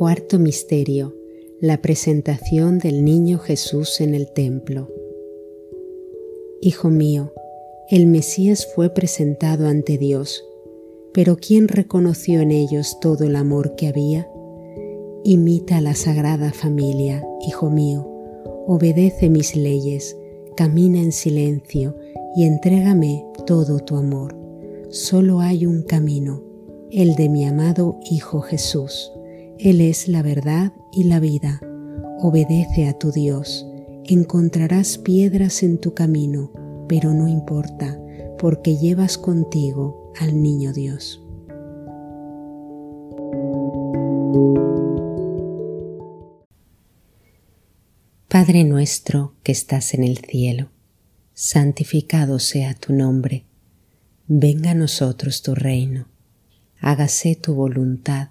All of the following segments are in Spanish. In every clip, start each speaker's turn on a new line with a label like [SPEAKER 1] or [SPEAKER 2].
[SPEAKER 1] Cuarto Misterio. La presentación del Niño Jesús en el templo. Hijo mío, el Mesías fue presentado ante Dios, pero ¿quién reconoció en ellos todo el amor que había? Imita a la Sagrada Familia, Hijo mío, obedece mis leyes, camina en silencio y entrégame todo tu amor. Solo hay un camino, el de mi amado Hijo Jesús. Él es la verdad y la vida. Obedece a tu Dios. Encontrarás piedras en tu camino, pero no importa, porque llevas contigo al niño Dios. Padre nuestro que estás en el cielo, santificado sea tu nombre, venga a nosotros tu reino, hágase tu voluntad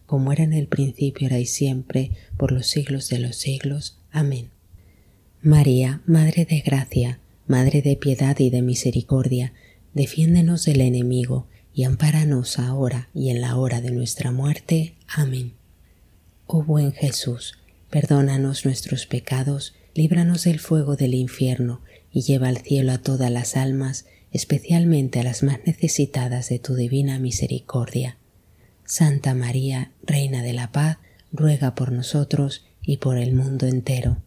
[SPEAKER 1] como era en el principio, era y siempre, por los siglos de los siglos. Amén. María, Madre de Gracia, Madre de Piedad y de Misericordia, defiéndenos del enemigo y ampáranos ahora y en la hora de nuestra muerte. Amén. Oh buen Jesús, perdónanos nuestros pecados, líbranos del fuego del infierno y lleva al cielo a todas las almas, especialmente a las más necesitadas de tu divina misericordia. Santa María, Reina de la Paz, ruega por nosotros y por el mundo entero.